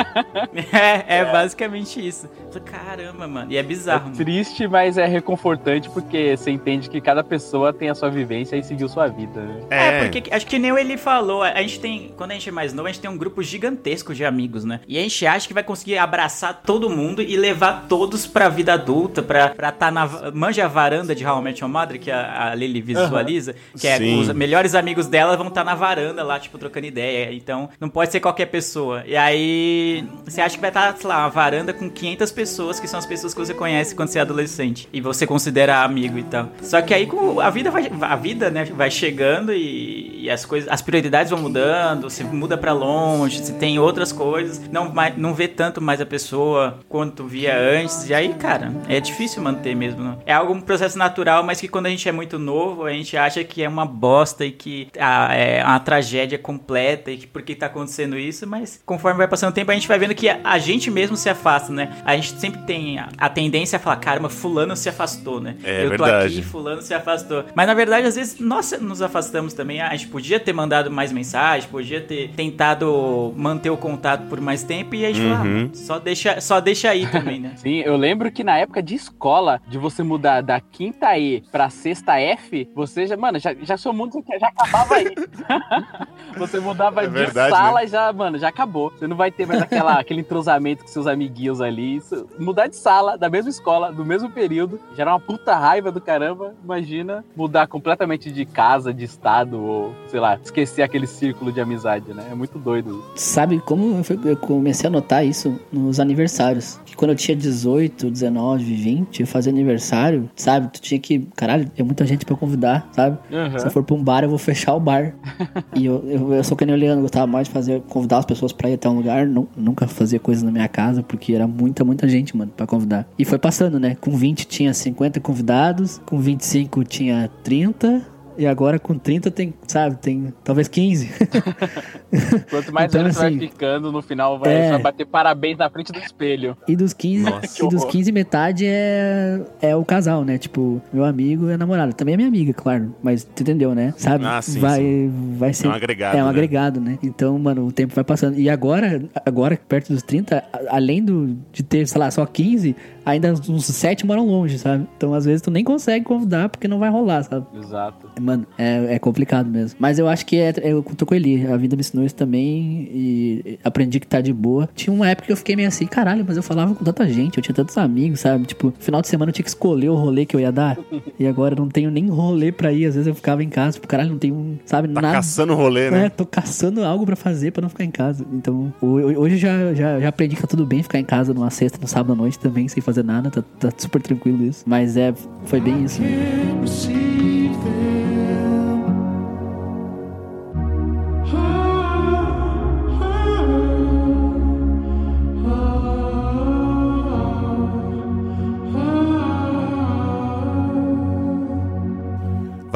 É, é basicamente isso. Caramba, mano. E é bizarro. É triste, mas é reconfortante porque você entende que cada pessoa tem a sua vivência e seguiu sua vida. Né? É, porque acho que nem ele falou, a gente tem, quando a gente é mais novo, a gente tem um grupo gigantesco de amigos, né? E a gente acha que vai conseguir abraçar todo mundo e levar todos pra vida adulta, pra estar tá na. Manja a varanda de How I Met Your Mother, que a, a Lily visualiza, que é Sim. os melhores amigos dela vão estar na varanda lá, tipo, trocando ideia. Então, não pode ser qualquer pessoa. E aí, você acha que vai estar, sei lá, uma varanda com 500 pessoas, que são as pessoas que você conhece quando você é adolescente. E você considera amigo e tal. Só que aí, com a vida vai, a vida, né, vai chegando e, e as coisas, as prioridades vão mudando, você muda pra longe, você tem outras coisas, não, não vê tanto mais a pessoa quanto via antes. E aí, cara, é difícil manter mesmo. Né? É algo, um processo natural, mas que quando a gente é muito novo, a gente acha que é uma bosta e que ah, é uma tragédia completa e que por que tá acontecendo isso, mas conforme vai passando o tempo, a gente vai vendo que a, gente mesmo se afasta, né? A gente sempre tem a, a tendência a falar, caramba, fulano se afastou, né? É Eu tô verdade. aqui, fulano se afastou. Mas na verdade, às vezes, nós nos afastamos também. A gente podia ter mandado mais mensagem, podia ter tentado manter o contato por mais tempo e a gente falou, Uhum. ah, só deixa, só deixa aí também, né? Sim, eu lembro que na época de escola, de você mudar da quinta E pra sexta F, você já, mano, já, já seu mundo já acabava aí. você mudava É de verdade, sala e já, mano, já acabou. Você não vai ter mais aquela, aquele entrosamento com seus amiguinhos ali. Mudar de sala, da mesma escola, do mesmo período, já era uma puta raiva do caramba. Imagina mudar completamente de casa, de estado, ou, sei lá, esquecer aquele círculo de amizade, né? É muito doido. Sabe como eu comecei a notar isso nos aniversários? Quando eu tinha 18, 19, 20, eu fazia aniversário, sabe? Tu tinha que. Caralho, tem muita gente pra convidar, sabe? Se eu for pra um bar, eu vou fechar o bar. e eu, eu, eu sou que nem o Leandro, gostava mais de fazer, convidar as pessoas pra ir até um lugar. nu- nunca fazia coisa na minha casa, porque era muita, muita gente, mano, pra convidar. E foi passando, né? Com 20 tinha 50 convidados, com 25 tinha 30. E agora com 30 tem, sabe, tem talvez 15. Quanto mais Então, velho você vai assim, ficando, no final vai, é. vai bater parabéns na frente do espelho. E dos 15, Nossa. e dos 15 metade é, é o casal, né? Tipo, meu amigo e a namorada. Também é minha amiga, claro. Mas tu entendeu, né? Sabe? Ah, sim, vai, vai ser. É um agregado, É um né? agregado, né? Então, mano, o tempo vai passando. E agora, agora perto dos 30, a- além do, de ter, sei lá, só 15, ainda uns 7 moram longe, sabe? Então, às vezes, tu nem consegue convidar porque não vai rolar, sabe? Exato. Mano, é, é complicado mesmo. Mas eu acho que é, eu tô com ele. A vida me ensinou isso também e aprendi que tá de boa. Tinha uma época que eu fiquei meio assim, caralho, mas eu falava com tanta gente, eu tinha tantos amigos, sabe? Tipo, final de semana eu tinha que escolher o rolê que eu ia dar. e agora eu não tenho nem rolê pra ir. Às vezes eu ficava em casa, tipo, caralho, não tenho, sabe, Tá nada. caçando rolê, É, né? tô caçando algo pra fazer pra não ficar em casa. Então, ho- hoje eu já, já, já aprendi que tá tudo bem ficar em casa numa sexta, no sábado à noite também, sem fazer nada. Tá, tá super tranquilo isso. Mas é, foi bem isso.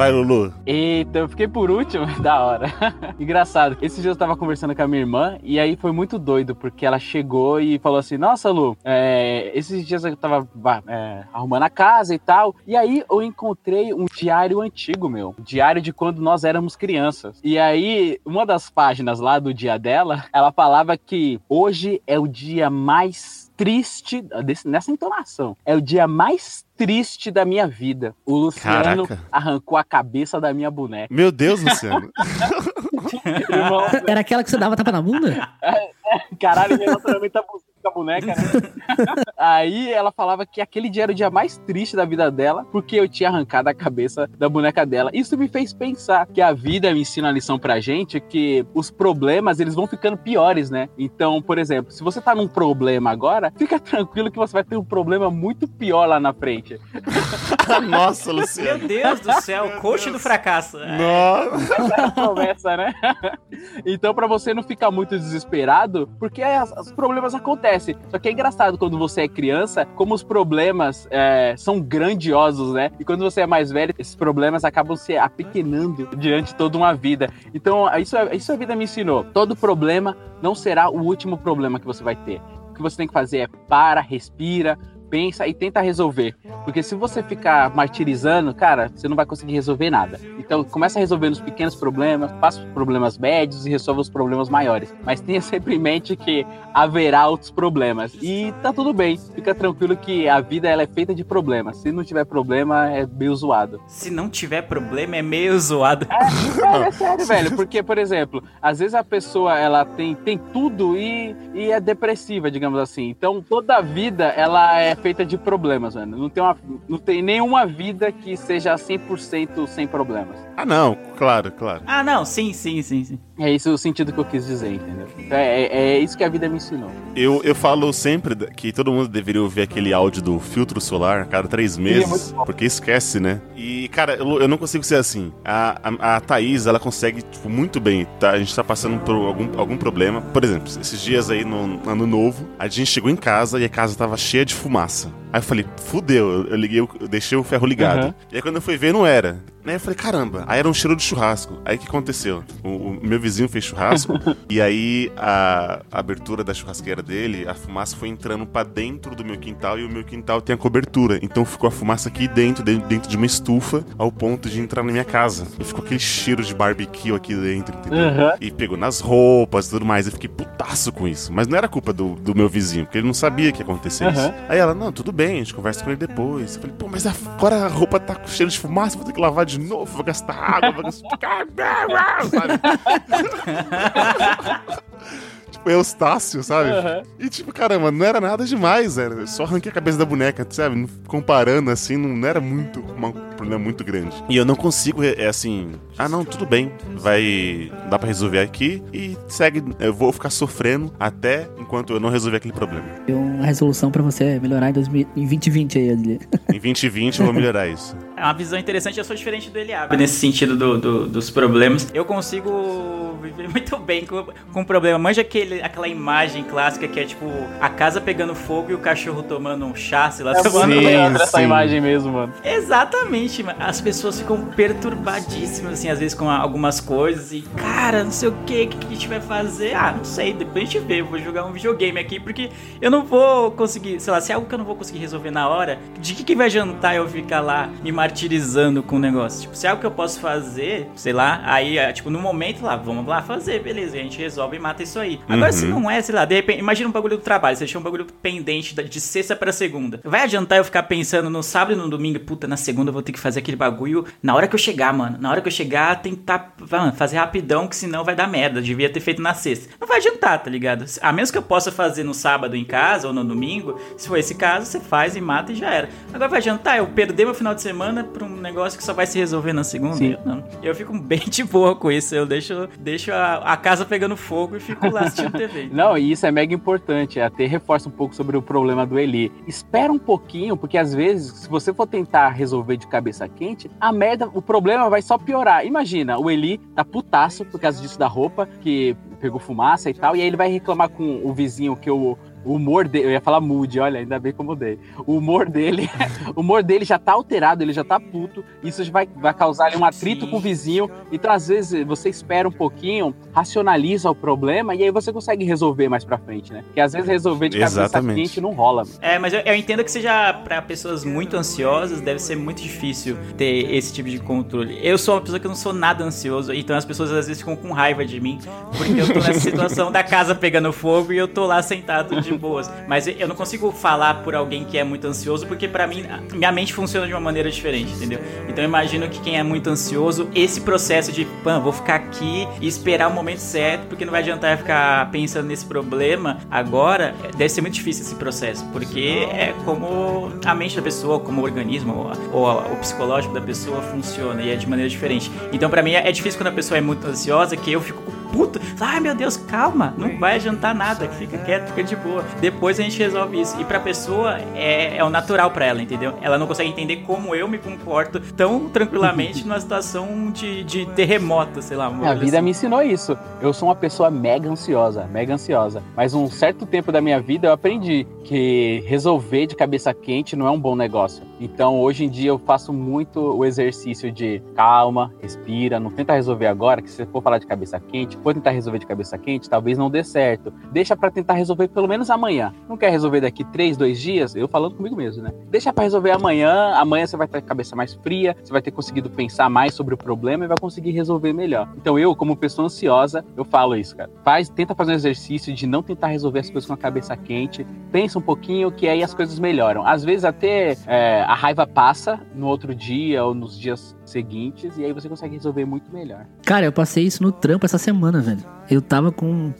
Vai, Lulu. Eita, eu fiquei por último, da hora. Engraçado. Esses dias eu tava conversando com a minha irmã e aí foi muito doido, porque ela chegou e falou assim: Nossa, Lu, é, esses dias eu tava é, arrumando a casa e tal. E aí eu encontrei um diário antigo, meu. Diário de quando nós éramos crianças. E aí, uma das páginas lá do dia dela, ela falava que hoje é o dia mais triste, desse- nessa entonação, é o dia mais triste da minha vida. O Luciano Caraca. arrancou a cabeça da minha boneca. Meu Deus, Luciano. Irmão, Era aquela que você dava tapa na bunda? caralho, relacionamento abusivo com a boneca, né? Aí ela falava que aquele dia era o dia mais triste da vida dela, porque eu tinha arrancado a cabeça da boneca dela. Isso me fez pensar que a vida me ensina a lição pra gente que os problemas, eles vão ficando piores, né? Então, por exemplo, se você tá num problema agora, fica tranquilo que você vai ter um problema muito pior lá na frente. Nossa, Meu Luciano. Deus do céu, coach do fracasso. É. Nossa. Essa é a promessa, né? então, pra você não ficar muito desesperado, porque as- os problemas acontecem. Só que é engraçado quando você é criança, como os problemas é, são grandiosos, né? E quando você é mais velho, esses problemas acabam se apequenando diante de toda uma vida. Então, isso, isso a vida me ensinou. Todo problema não será o último problema que você vai ter. O que você tem que fazer é para, respira, pensa e tenta resolver. Porque se você ficar martirizando, cara, você não vai conseguir resolver nada. Então começa a resolver os pequenos problemas, passa os problemas médios e resolve os problemas maiores. Mas tenha sempre em mente que haverá outros problemas. E tá tudo bem. Fica tranquilo que a vida ela é feita de problemas. Se não tiver problema, é meio zoado. Se não tiver problema, é meio zoado. É, é sério, velho. Porque, por exemplo, às vezes a pessoa ela tem, tem tudo e, e é depressiva, digamos assim. Então toda a vida ela é feita de problemas, mano. Não tem, uma, não tem nenhuma vida que seja 100% sem problemas. Ah, não, claro, claro. Ah, não, sim, sim, sim, sim. É isso o sentido que eu quis dizer, entendeu? Então, É, é, é isso que a vida me ensinou. Eu, eu falo sempre que todo mundo deveria ouvir aquele áudio do filtro solar a cada três meses, porque esquece, né? E, cara, eu, eu não consigo ser assim. A, a, a Thaís, ela consegue, tipo, muito bem. Tá? A gente tá passando por algum, algum problema. Por exemplo, esses dias aí no no ano novo, a gente chegou em casa e a casa tava cheia de fumaça. Aí eu falei, fudeu, eu, liguei, eu deixei o ferro ligado. Uhum. E aí quando eu fui ver, não era. Eu falei, caramba, aí era um cheiro de churrasco. Aí o que aconteceu? O, o meu vizinho fez churrasco e aí a, a abertura da churrasqueira dele, a fumaça foi entrando pra dentro do meu quintal e o meu quintal tem a cobertura. Então ficou a fumaça aqui dentro, de- dentro de uma estufa, ao ponto de entrar na minha casa. E ficou aquele cheiro de barbecue aqui dentro, entendeu? Uhum. E pegou nas roupas e tudo mais. Eu fiquei putaço com isso. Mas não era culpa do, do meu vizinho, porque ele não sabia que ia acontecer isso. Aham. Aí ela, não, tudo bem, a gente conversa com ele depois. Eu falei, pô, mas agora a roupa tá com cheiro de fumaça, vou ter que lavar de novo, vou gastar água, vou gastar. tipo, Eustácio, sabe? Aham. E tipo, caramba, não era nada demais, era. Só arranquei a cabeça da boneca, sabe? Comparando assim, não era muito uma- um problema muito grande. E eu não consigo, é é assim, ah não, tudo bem, vai. dá pra resolver aqui e segue. Eu vou ficar sofrendo até enquanto eu não resolver aquele problema. Tem uma resolução pra você melhorar em, 2000, em 2020 aí, Adli. Em 2020 eu vou melhorar isso. É uma visão interessante, eu sou diferente do Eliabe nesse sentido do, do- dos problemas. Eu consigo viver muito bem com, com o problema. Manja aquele, aquela imagem clássica que é tipo a casa pegando fogo e o cachorro tomando um chá, sei lá, É tomando Sim, legal essa imagem mesmo, mano. Exatamente, mano. As pessoas ficam perturbadíssimas, assim, às vezes com algumas coisas. E, cara, não sei o que, o que a gente vai fazer? Ah, não sei, depois a gente vê. Eu vou jogar um videogame aqui, porque eu não vou conseguir, sei lá, se é algo que eu não vou conseguir resolver na hora, de que, que vai jantar eu ficar lá me martirizando com o negócio? Tipo, se é algo que eu posso fazer, sei lá, aí, é, tipo, no momento lá, vamos lá fazer, beleza, a gente resolve e mata isso aí. Agora, se não é, sei lá, de repente, imagina um bagulho do trabalho, você deixou um bagulho pendente de sexta pra segunda. Vai adiantar eu ficar pensando no sábado e no domingo, puta, na segunda eu vou ter que fazer aquele bagulho na hora que eu chegar, mano. Na hora que eu chegar, tentar mano, fazer rapidão, que senão vai dar merda. Devia ter feito na sexta. Não vai adiantar, tá ligado? A menos que eu possa fazer no sábado em casa ou no domingo, se for esse caso, você faz e mata e já era. Agora vai adiantar eu perder meu final de semana pra um negócio que só vai se resolver na segunda? Sim. Eu, não. eu fico bem de boa com isso. Eu deixo, deixo a, a casa pegando fogo e fico lá assistindo TV. Não, e isso é mega importante. Até reforça um pouco sobre o problema do Eli. Espera um pouquinho, porque às vezes, se você for tentar resolver de cabeça quente, a merda, o problema vai só piorar. Imagina, o Eli tá putaço por causa disso da roupa, que pegou fumaça e tal, e aí ele vai reclamar com o vizinho que o. O humor dele, eu ia falar mood, olha, ainda bem que eu mudei. O humor dele, o humor dele já tá alterado, ele já tá puto. Isso vai, vai causar ali um atrito Sim. com o vizinho. Então, às vezes, você espera um pouquinho, racionaliza o problema e aí você consegue resolver mais pra frente, né? Porque às vezes resolver de cabeça Exatamente. quente não rola. mano. É, mas eu, eu entendo que seja pra pessoas muito ansiosas, deve ser muito difícil ter esse tipo de controle. Eu sou uma pessoa que não sou nada ansioso, então as pessoas às vezes ficam com raiva de mim, porque eu tô nessa situação da casa pegando fogo e eu tô lá sentado de boas. Mas eu não consigo falar por alguém que é muito ansioso, porque pra mim, minha mente funciona de uma maneira diferente, entendeu? Então eu imagino que quem é muito ansioso, esse processo de, pã, vou ficar aqui e esperar o momento certo, porque não vai adiantar ficar pensando nesse problema agora, deve ser muito difícil esse processo, porque é como a mente da pessoa, como o organismo, ou, ou o psicológico da pessoa funciona, e é de maneira diferente. Então pra mim é difícil quando a pessoa é muito ansiosa, que eu fico puto, ai meu Deus, calma, não vai adiantar nada, fica quieto, fica de boa. Depois a gente resolve isso. E pra pessoa é, é o natural pra ela, entendeu? Ela não consegue entender como eu me comporto tão tranquilamente numa situação de, de terremoto, sei lá. A vida assim. me ensinou isso. Eu sou uma pessoa mega ansiosa, mega ansiosa. Mas um certo tempo da minha vida eu aprendi que resolver de cabeça quente não é um bom negócio. Então hoje em dia eu faço muito o exercício de calma, respira, não tenta resolver agora, que se você for falar de cabeça quente, for tentar resolver de cabeça quente, talvez não dê certo. Deixa pra tentar resolver pelo menos amanhã. Não quer resolver daqui três, dois dias? Eu falando comigo mesmo, né? Deixa pra resolver amanhã. Amanhã você vai ter a cabeça mais fria, você vai ter conseguido pensar mais sobre o problema e vai conseguir resolver melhor. Então eu, como pessoa ansiosa, eu falo isso, cara. Faz, tenta fazer um exercício de não tentar resolver as coisas com a cabeça quente. Pensa um pouquinho que aí as coisas melhoram. Às vezes até é, a raiva passa no outro dia ou nos dias seguintes e aí você consegue resolver muito melhor. Cara, eu passei isso no trampo essa semana, velho. Eu tava com.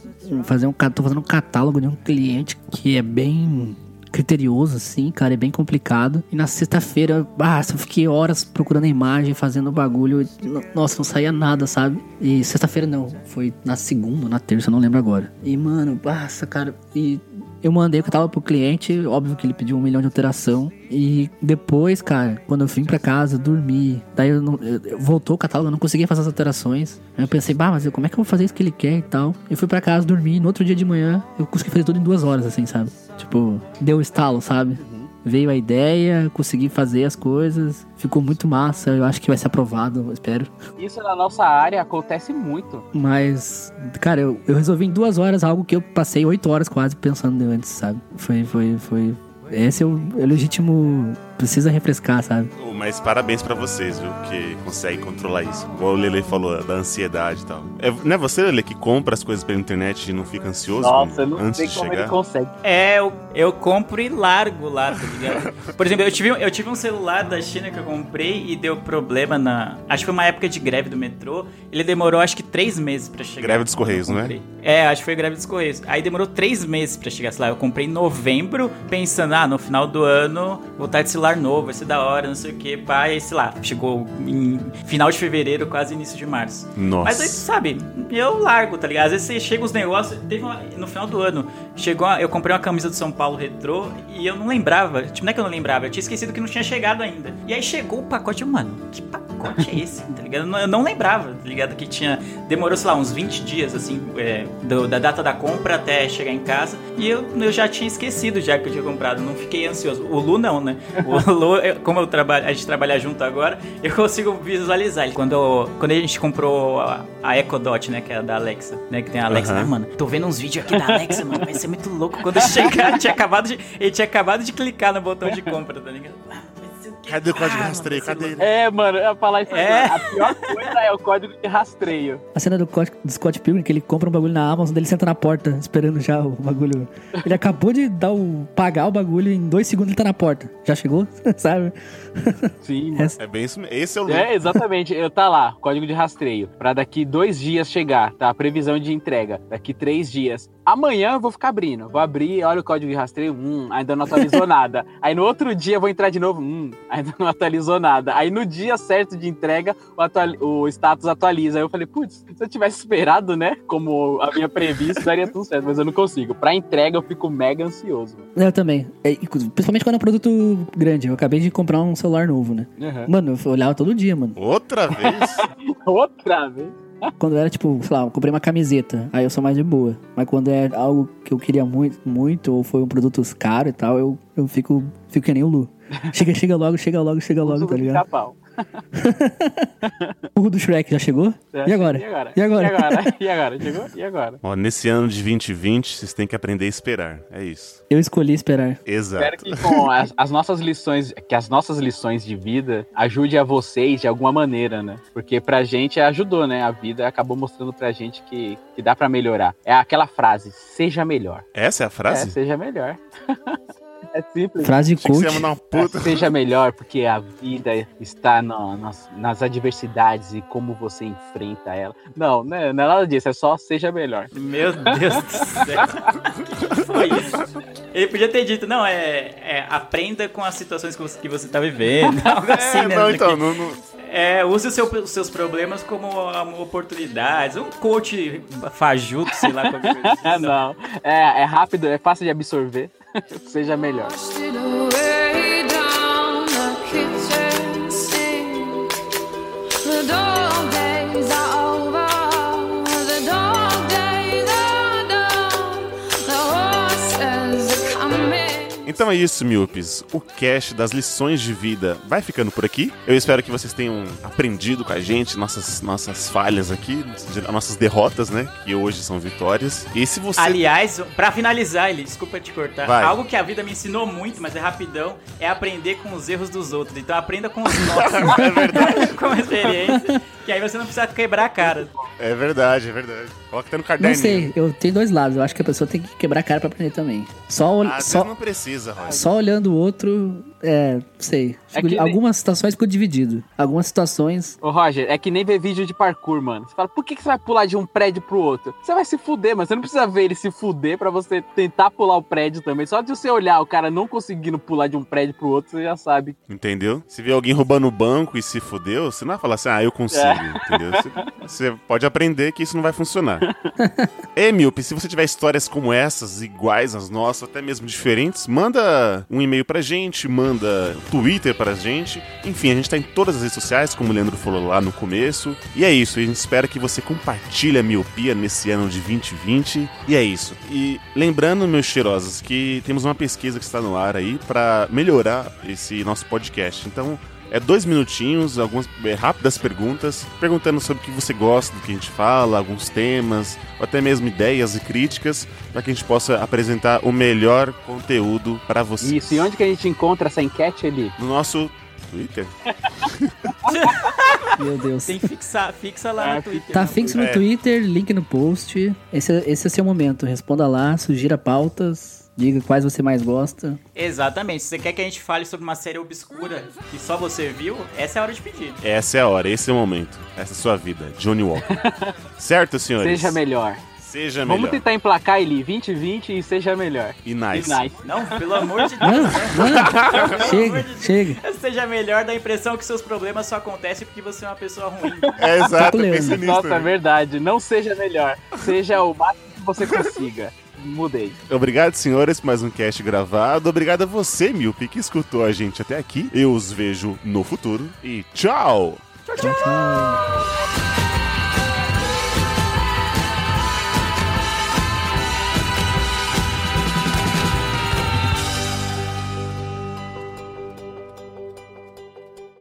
Fazer um, tô fazendo um catálogo de um cliente que é bem criterioso, assim, cara, é bem complicado. E na sexta-feira, ah, eu fiquei horas procurando a imagem, fazendo bagulho. Nossa, não saía nada, sabe? E sexta-feira não, foi na segunda na terça, não lembro agora. E, mano, nossa, cara, e eu mandei o catálogo pro cliente, óbvio que ele pediu um milhão de alteração. E depois, cara, quando eu vim pra casa, dormi. Daí eu não, eu- eu- voltou o catálogo, eu não conseguia fazer as alterações. Aí eu pensei, bah, mas eu- como é que eu vou fazer isso que ele quer e tal? Eu fui pra casa, dormi. No outro dia de manhã, eu consegui fazer tudo em duas horas, assim, sabe? Tipo, deu estalo, sabe? Veio a ideia, consegui fazer as coisas. Ficou muito massa. Eu acho que vai ser aprovado, espero. Isso na nossa área acontece muito. Mas, cara, eu, eu resolvi em duas horas algo que eu passei oito horas quase pensando antes, sabe? Foi, foi, foi. Esse é o, é o legítimo. Precisa refrescar, sabe? Mas parabéns pra vocês, viu? Que conseguem controlar isso. Igual o Lele falou da ansiedade e tal. É, não é você, Lele, que compra as coisas pela internet e não fica ansioso Nossa, eu não antes sei de como chegar? ele consegue. É, eu, eu compro e largo lá, tá ligado? Por exemplo, eu tive, eu tive um celular da China que eu comprei e deu problema na. Acho que foi uma época de greve do metrô. Ele demorou acho que três meses pra chegar. Greve dos Correios, não é? É, acho que foi greve dos Correios. Aí demorou três meses pra chegar, sei lá. Eu comprei em novembro, pensando, ah, no final do ano vou estar de celular novo, vai ser da hora, não sei o que. E sei lá, chegou em final de fevereiro, quase início de março. Nossa. Mas aí, sabe, eu largo, tá ligado? Às vezes você chega os negócios. Teve uma- no final do ano, chegou. eu comprei uma camisa do São Paulo retrô e eu não lembrava. Tipo, não é que eu não lembrava, eu tinha esquecido que não tinha chegado ainda. E aí chegou o pacote, eu, mano, que pacote é esse? Tá ligado? Eu não, eu não lembrava, tá ligado? Que tinha. Demorou, sei lá, uns 20 dias, assim, é, do- da data da compra até chegar em casa. E eu, eu já tinha esquecido já que eu tinha comprado. Não fiquei ansioso. O Lu não, né? O Lu, eu- como eu trabalho, a gente trabalha junto agora, eu consigo visualizar ele. Quando, quando a gente comprou a, a Echo Dot, né? Que é a da Alexa, né? Que tem a Alexa, Aham. ah, mano. Tô vendo uns vídeos aqui da Alexa, mano. Vai ser muito louco quando chegar. Ele tinha acabado de, ele tinha acabado de clicar no botão de compra, tá ligado? Cadê o código Ah, rastreio? Cadê ele? É, mano, eu ia falar isso É. agora. A pior coisa é o código de rastreio. A cena do, Scott- do Scott Pilgrim, que ele compra um bagulho na Amazon, ele senta na porta, esperando já o bagulho. Ele acabou de dar o, pagar o bagulho, em dois segundos ele tá na porta. Já chegou? Sabe? Sim. É bem isso mesmo. Esse é o Lu. É, exatamente. Eu tá lá, código de rastreio. Pra daqui dois dias chegar, tá? A previsão de entrega. Daqui três dias. Amanhã eu vou ficar abrindo. Vou abrir, olha o código de rastreio. Hum, ainda não atualizou nada. Aí no outro dia eu vou entrar de novo. Hum, ainda não atualizou nada. Aí no dia certo de entrega, o, atuali- o status atualiza. Aí eu falei, putz, se eu tivesse esperado, né? Como havia previsto, daria tudo certo. Mas eu não consigo. Pra entrega eu fico mega ansioso. Eu também. É, principalmente quando é um produto grande. Eu acabei de comprar um celular novo, né? Uhum. Mano, eu olhava todo dia, mano. Outra vez? Outra vez. Quando era, tipo, sei lá, eu comprei uma camiseta, aí eu sou mais de boa. Mas quando é algo que eu queria muito, muito, ou foi um produto caro e tal, eu, eu fico, fico que nem o Lu. Chega, chega logo, chega logo, chega logo, tá do ligado? O do Shrek já chegou? E agora? E agora? E agora? E agora? E agora? Chegou? E agora? Ó, nesse ano de 2020, vocês têm que aprender a esperar. É isso. Eu escolhi esperar. Exato. Espero que com as, as nossas lições, que as nossas lições de vida ajude a vocês de alguma maneira, né? Porque pra gente ajudou, né? A vida acabou mostrando pra gente que, que dá pra melhorar. É aquela frase, seja melhor. Essa é a É, frase? seja melhor. é simples. Frase mandar uma É, puta. seja melhor, porque a vida está no- nas, nas adversidades e como você enfrenta ela. Não, não é, não é nada disso, é só seja melhor. Meu Deus do céu. O que foi isso? Ele podia ter dito, não, é, é, aprenda com as situações que você, que você tá vivendo. Algo assim, É, né? não, então, não, não- É, use seu- os seus problemas como oportunidades. Um coach fajuto, sei lá, qualquer coisa. assim. não, é, é rápido, é fácil de absorver. seja melhor. Então é isso, Miupes. O cast das lições de vida vai ficando por aqui. Eu espero que vocês tenham aprendido com a gente nossas, nossas falhas aqui, nossas derrotas, né? Que hoje são vitórias. E se você. Aliás, pra finalizar, ele, desculpa te cortar. Vai. Algo que a vida me ensinou muito, mas é rapidão, é aprender com os erros dos outros. Então aprenda com os nossos. É verdade. com experiência. Que aí você não precisa quebrar a cara. É verdade, é verdade. Coloca até no Não caderninho. sei, eu tenho dois lados. Eu acho que a pessoa tem que quebrar a cara pra aprender também. Só, ol- Às vezes só, não precisa, Roy. só olhando o outro, é, sei. É Fico- que nem- Algumas situações ficou dividido. Algumas situações. Ô, Roger, é que nem ver vídeo de parkour, mano. Você fala, por que, que você vai pular de um prédio pro outro? Você vai se fuder, mas você não precisa ver ele se fuder pra você tentar pular o prédio também. Só de você olhar o cara não conseguindo pular de um prédio pro outro, você já sabe. Entendeu? Se vê alguém roubando o banco e se fudeu, você não vai falar assim, ah, eu consigo, É. entendeu? Você, você pode aprender que isso não vai funcionar. é, Milpe, se você tiver histórias como essas, iguais às nossas, até mesmo diferentes, manda um e-mail pra gente, manda Twitter pra gente. Enfim, a gente tá em todas as redes sociais, como o Leandro falou lá no começo. E é isso, a gente espera que você compartilhe a miopia nesse ano de 2020. E é isso. E lembrando, meus cheirosos, que temos uma pesquisa que está no ar aí pra melhorar esse nosso podcast. Então, é dois minutinhos, algumas é, rápidas perguntas, perguntando sobre o que você gosta do que a gente fala, alguns temas, ou até mesmo ideias e críticas, para que a gente possa apresentar o melhor conteúdo para você. Isso, e onde que a gente encontra essa enquete ali? No nosso Twitter. Meu Deus. Tem que fixar, fixa lá É, no Twitter. Tá fixo no É. Twitter, link no post. Esse, é- esse é seu momento. Responda lá, sugira pautas, diga quais você mais gosta. Exatamente. Se você quer que a gente fale sobre uma série obscura que só você viu, essa é a hora de pedir. Essa é a hora, esse é o momento. Essa é a sua vida, Johnny Walker. certo, senhores? Seja melhor. Seja Vamos melhor. tentar emplacar ele 2020 e seja melhor. E nice. E nice. Não, pelo amor de Não, Deus. não. chega, chega. Seja melhor, dá a impressão que seus problemas só acontecem porque você é uma pessoa ruim. É exato, Leandro. pense nisso. Nossa, é verdade. Não seja melhor. Seja o máximo que você consiga. Mudei. Obrigado, senhores, por mais um cast gravado. Obrigado a você, Milpe, que escutou a gente até aqui. Eu os vejo no futuro. E tchau! Tchau, tchau.